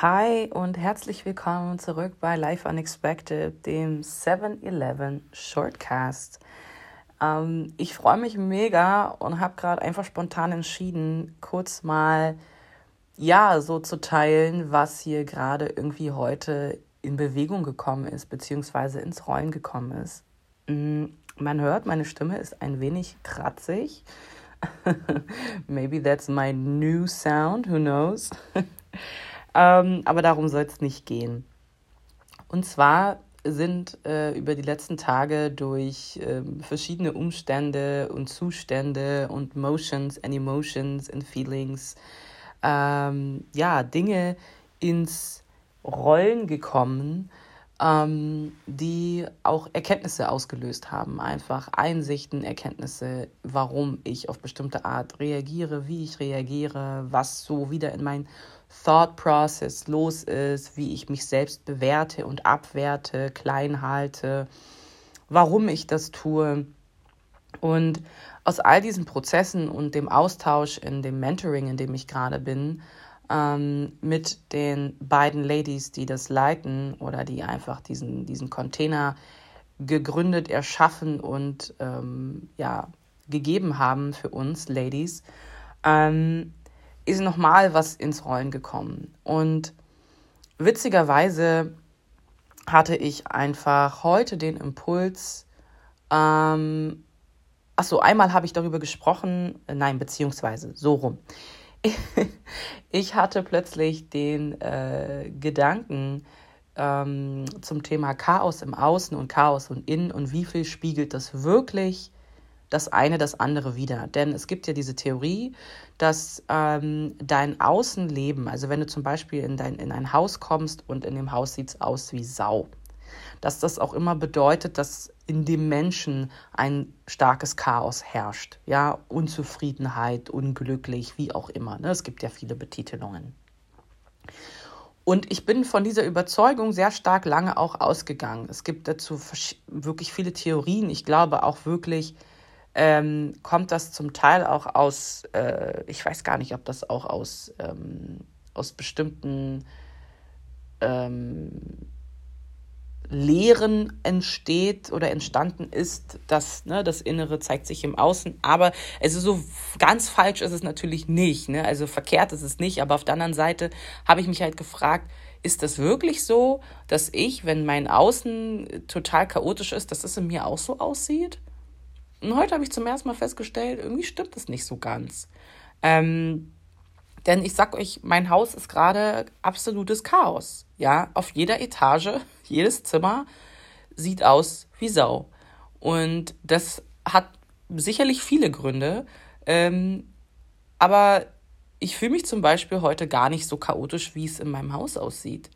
Hi und herzlich willkommen zurück bei Life Unexpected, dem 7-Eleven Shortcast. Ähm, ich freue mich mega und habe gerade einfach spontan entschieden, kurz mal ja so zu teilen, was hier gerade irgendwie heute in Bewegung gekommen ist, beziehungsweise ins Rollen gekommen ist. Mm, man hört, meine Stimme ist ein wenig kratzig. Maybe that's my new sound, who knows? ähm, aber darum soll es nicht gehen. Und zwar sind äh, über die letzten Tage durch äh, verschiedene Umstände und Zustände und Motions and Emotions and Feelings ähm, ja Dinge ins Rollen gekommen, ähm, die auch Erkenntnisse ausgelöst haben. Einfach Einsichten, Erkenntnisse, warum ich auf bestimmte Art reagiere, wie ich reagiere, was so wieder in mein Thought Process los ist, wie ich mich selbst bewerte und abwerte, klein halte, warum ich das tue. Und aus all diesen Prozessen und dem Austausch in dem Mentoring, in dem ich gerade bin, ähm, mit den beiden Ladies, die das leiten oder die einfach diesen, diesen Container gegründet, erschaffen und ähm, ja, gegeben haben für uns Ladies, ähm, ist nochmal was ins Rollen gekommen. Und witzigerweise hatte ich einfach heute den Impuls, ähm, achso, einmal habe ich darüber gesprochen, nein, beziehungsweise so rum. ich hatte plötzlich den äh, Gedanken ähm, zum Thema Chaos im Außen und Chaos und Innen und wie viel spiegelt das wirklich das eine das andere wieder. Denn es gibt ja diese Theorie, dass ähm, dein Außenleben, also wenn du zum Beispiel in, dein, in ein Haus kommst und in dem Haus sieht es aus wie Sau, dass das auch immer bedeutet, dass in dem Menschen ein starkes Chaos herrscht. Ja, Unzufriedenheit, unglücklich, wie auch immer. Ne? Es gibt ja viele Betitelungen. Und ich bin von dieser Überzeugung sehr stark lange auch ausgegangen. Es gibt dazu wirklich viele Theorien. Ich glaube auch wirklich, ähm, kommt das zum Teil auch aus, äh, ich weiß gar nicht, ob das auch aus, ähm, aus bestimmten ähm, Lehren entsteht oder entstanden ist, dass ne, das Innere zeigt sich im Außen. Aber es ist so ganz falsch ist es natürlich nicht. Ne? Also verkehrt ist es nicht. Aber auf der anderen Seite habe ich mich halt gefragt, ist das wirklich so, dass ich, wenn mein Außen total chaotisch ist, dass es in mir auch so aussieht? Und heute habe ich zum ersten Mal festgestellt, irgendwie stimmt das nicht so ganz. Ähm, denn ich sag euch, mein Haus ist gerade absolutes Chaos. Ja, auf jeder Etage, jedes Zimmer sieht aus wie Sau. Und das hat sicherlich viele Gründe. Ähm, aber ich fühle mich zum Beispiel heute gar nicht so chaotisch, wie es in meinem Haus aussieht.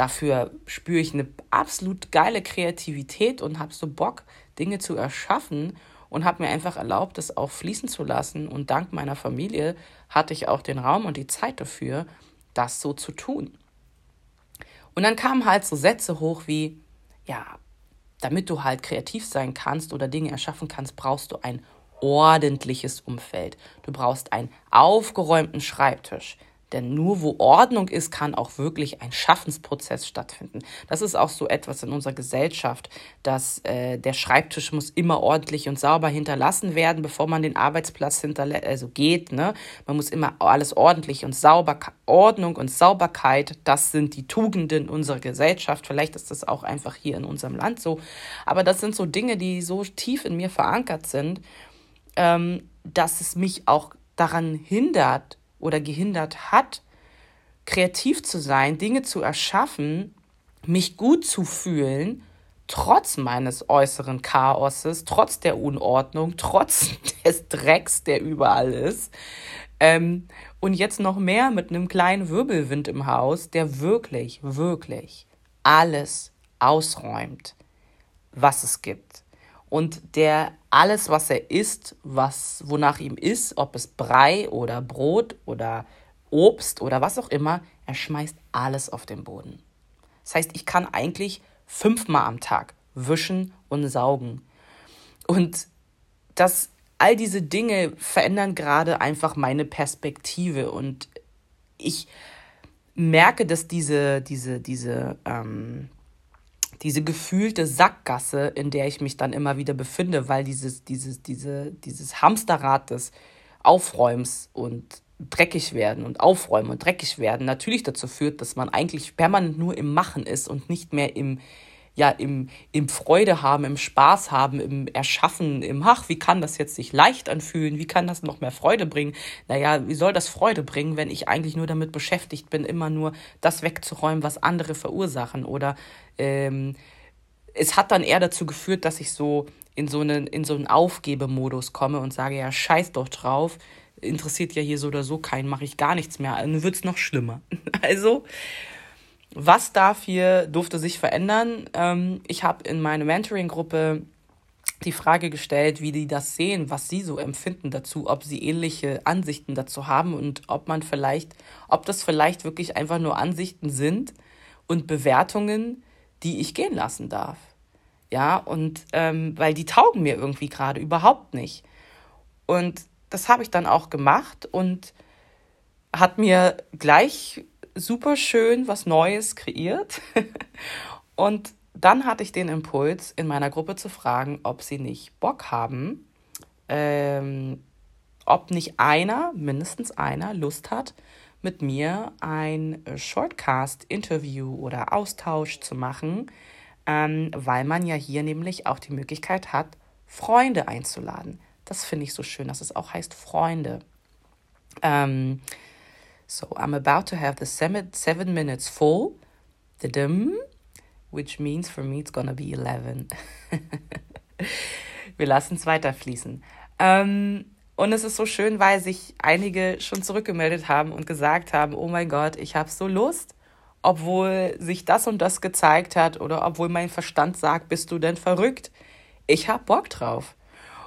Dafür spüre ich eine absolut geile Kreativität und habe so Bock, Dinge zu erschaffen und habe mir einfach erlaubt, das auch fließen zu lassen. Und dank meiner Familie hatte ich auch den Raum und die Zeit dafür, das so zu tun. Und dann kamen halt so Sätze hoch wie, ja, damit du halt kreativ sein kannst oder Dinge erschaffen kannst, brauchst du ein ordentliches Umfeld. Du brauchst einen aufgeräumten Schreibtisch. Denn nur wo Ordnung ist, kann auch wirklich ein Schaffensprozess stattfinden. Das ist auch so etwas in unserer Gesellschaft, dass äh, der Schreibtisch muss immer ordentlich und sauber hinterlassen werden, bevor man den Arbeitsplatz hinterlässt, also geht. Ne? Man muss immer alles ordentlich und sauber, Ordnung und Sauberkeit, das sind die Tugenden unserer Gesellschaft. Vielleicht ist das auch einfach hier in unserem Land so. Aber das sind so Dinge, die so tief in mir verankert sind, ähm, dass es mich auch daran hindert, oder gehindert hat, kreativ zu sein, Dinge zu erschaffen, mich gut zu fühlen, trotz meines äußeren Chaoses, trotz der Unordnung, trotz des Drecks, der überall ist. Ähm, und jetzt noch mehr mit einem kleinen Wirbelwind im Haus, der wirklich, wirklich alles ausräumt, was es gibt und der alles, was er isst, was, wonach ihm ist, ob es Brei oder Brot oder Obst oder was auch immer, er schmeißt alles auf den Boden. Das heißt, ich kann eigentlich fünfmal am Tag wischen und saugen. Und das, all diese Dinge verändern gerade einfach meine Perspektive und ich merke, dass diese, diese, diese, ähm, diese gefühlte Sackgasse, in der ich mich dann immer wieder befinde, weil dieses, dieses, diese, dieses Hamsterrad des Aufräumens und dreckig werden und aufräumen und dreckig werden natürlich dazu führt, dass man eigentlich permanent nur im Machen ist und nicht mehr im, ja, im, im Freude haben, im Spaß haben, im Erschaffen, im Ach, wie kann das jetzt sich leicht anfühlen, wie kann das noch mehr Freude bringen? Naja, wie soll das Freude bringen, wenn ich eigentlich nur damit beschäftigt bin, immer nur das wegzuräumen, was andere verursachen? Oder ähm, es hat dann eher dazu geführt, dass ich so in so einen, in so einen Aufgebemodus komme und sage, ja, scheiß doch drauf, interessiert ja hier so oder so keinen, mache ich gar nichts mehr. Dann wird es noch schlimmer. Also, was darf hier, durfte sich verändern? Ähm, ich habe in meine Mentoring-Gruppe die Frage gestellt, wie die das sehen, was sie so empfinden dazu, ob sie ähnliche Ansichten dazu haben und ob man vielleicht, ob das vielleicht wirklich einfach nur Ansichten sind und Bewertungen, die ich gehen lassen darf. Ja, und ähm, weil die taugen mir irgendwie gerade überhaupt nicht. Und das habe ich dann auch gemacht und hat mir gleich super schön was Neues kreiert. und dann hatte ich den Impuls, in meiner Gruppe zu fragen, ob sie nicht Bock haben, ähm, ob nicht einer, mindestens einer, Lust hat, mit mir ein Shortcast-Interview oder Austausch zu machen, ähm, weil man ja hier nämlich auch die Möglichkeit hat, Freunde einzuladen. Das finde ich so schön, dass es auch heißt Freunde. Um, so I'm about to have the seven, minutes full, which means for me it's gonna be 11. Wir lassen es weiterfließen. Um, und es ist so schön, weil sich einige schon zurückgemeldet haben und gesagt haben, oh mein Gott, ich habe so Lust, obwohl sich das und das gezeigt hat oder obwohl mein Verstand sagt, bist du denn verrückt? Ich habe Bock drauf.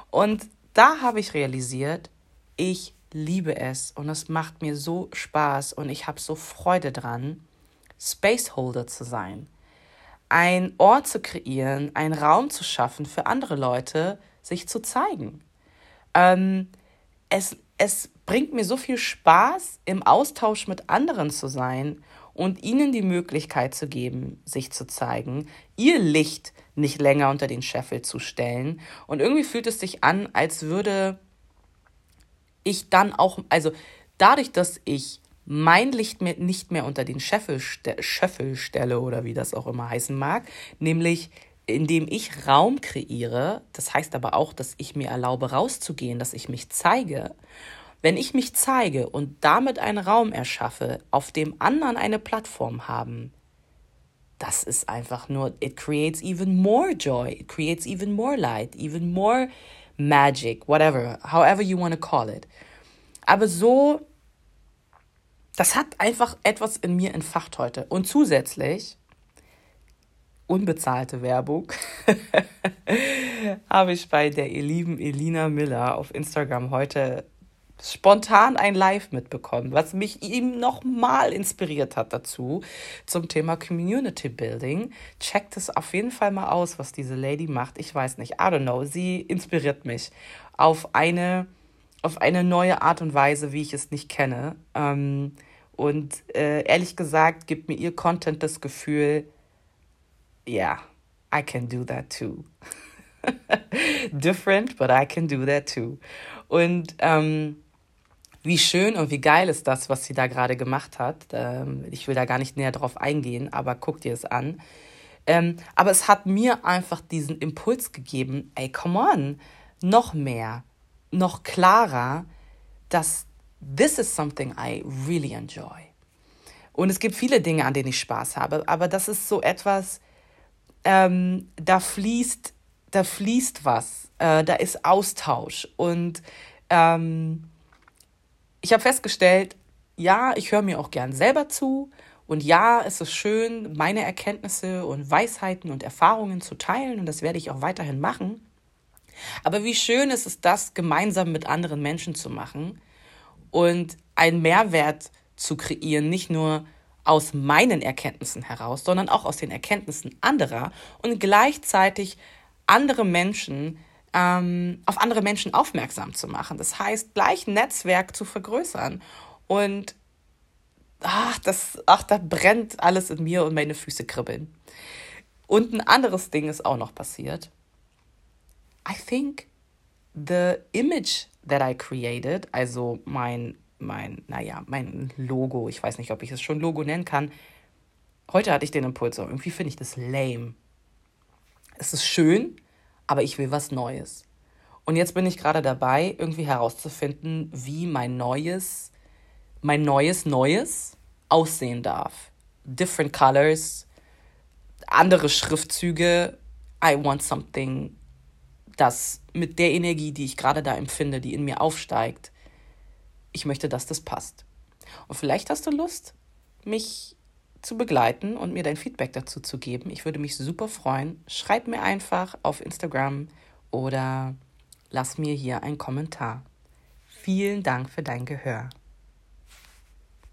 Und da habe ich realisiert, ich liebe es und es macht mir so Spaß und ich habe so Freude dran, Spaceholder zu sein. Ein Ort zu kreieren, einen Raum zu schaffen für andere Leute, sich zu zeigen. Ähm, es, es bringt mir so viel Spaß, im Austausch mit anderen zu sein und ihnen die Möglichkeit zu geben, sich zu zeigen, ihr Licht nicht länger unter den Scheffel zu stellen. Und irgendwie fühlt es sich an, als würde ich dann auch, also dadurch, dass ich mein Licht nicht mehr unter den Scheffel, Scheffel stelle oder wie das auch immer heißen mag, nämlich indem ich Raum kreiere, das heißt aber auch, dass ich mir erlaube rauszugehen, dass ich mich zeige. Wenn ich mich zeige und damit einen Raum erschaffe, auf dem anderen eine Plattform haben, das ist einfach nur, it creates even more joy, it creates even more light, even more magic, whatever, however you want to call it. Aber so, das hat einfach etwas in mir entfacht heute. Und zusätzlich, unbezahlte Werbung, habe ich bei der lieben Elina Miller auf Instagram heute spontan ein Live mitbekommen, was mich ihm nochmal inspiriert hat dazu zum Thema Community Building. Checkt es auf jeden Fall mal aus, was diese Lady macht. Ich weiß nicht, I don't know. Sie inspiriert mich auf eine, auf eine neue Art und Weise, wie ich es nicht kenne. Ähm, und äh, ehrlich gesagt gibt mir ihr Content das Gefühl, yeah, I can do that too. Different, but I can do that too. Und ähm, wie schön und wie geil ist das, was sie da gerade gemacht hat. Ähm, ich will da gar nicht näher drauf eingehen, aber guck dir es an. Ähm, aber es hat mir einfach diesen Impuls gegeben, ey, come on, noch mehr, noch klarer, dass this is something I really enjoy. Und es gibt viele Dinge, an denen ich Spaß habe, aber das ist so etwas, ähm, da fließt, da fließt was, äh, da ist Austausch und ähm, ich habe festgestellt, ja, ich höre mir auch gern selber zu. Und ja, es ist schön, meine Erkenntnisse und Weisheiten und Erfahrungen zu teilen. Und das werde ich auch weiterhin machen. Aber wie schön ist es, das gemeinsam mit anderen Menschen zu machen und einen Mehrwert zu kreieren, nicht nur aus meinen Erkenntnissen heraus, sondern auch aus den Erkenntnissen anderer und gleichzeitig andere Menschen ähm, auf andere Menschen aufmerksam zu machen. Das heißt, gleich ein Netzwerk zu vergrößern. Und ach, das, ach, da brennt alles in mir und meine Füße kribbeln. Und ein anderes Ding ist auch noch passiert. I think the image that I created, also mein, mein, naja, mein Logo, ich weiß nicht, ob ich es schon Logo nennen kann. Heute hatte ich den Impuls, irgendwie finde ich das lame. Es ist schön, aber ich will was Neues. Und jetzt bin ich gerade dabei, irgendwie herauszufinden, wie mein neues, mein neues Neues aussehen darf. Different colors, andere Schriftzüge. I want something, das mit der Energie, die ich gerade da empfinde, die in mir aufsteigt, ich möchte, dass das passt. Und vielleicht hast du Lust, mich zu begleiten und mir dein Feedback dazu zu geben. Ich würde mich super freuen. Schreib mir einfach auf Instagram oder lass mir hier einen Kommentar. Vielen Dank für dein Gehör.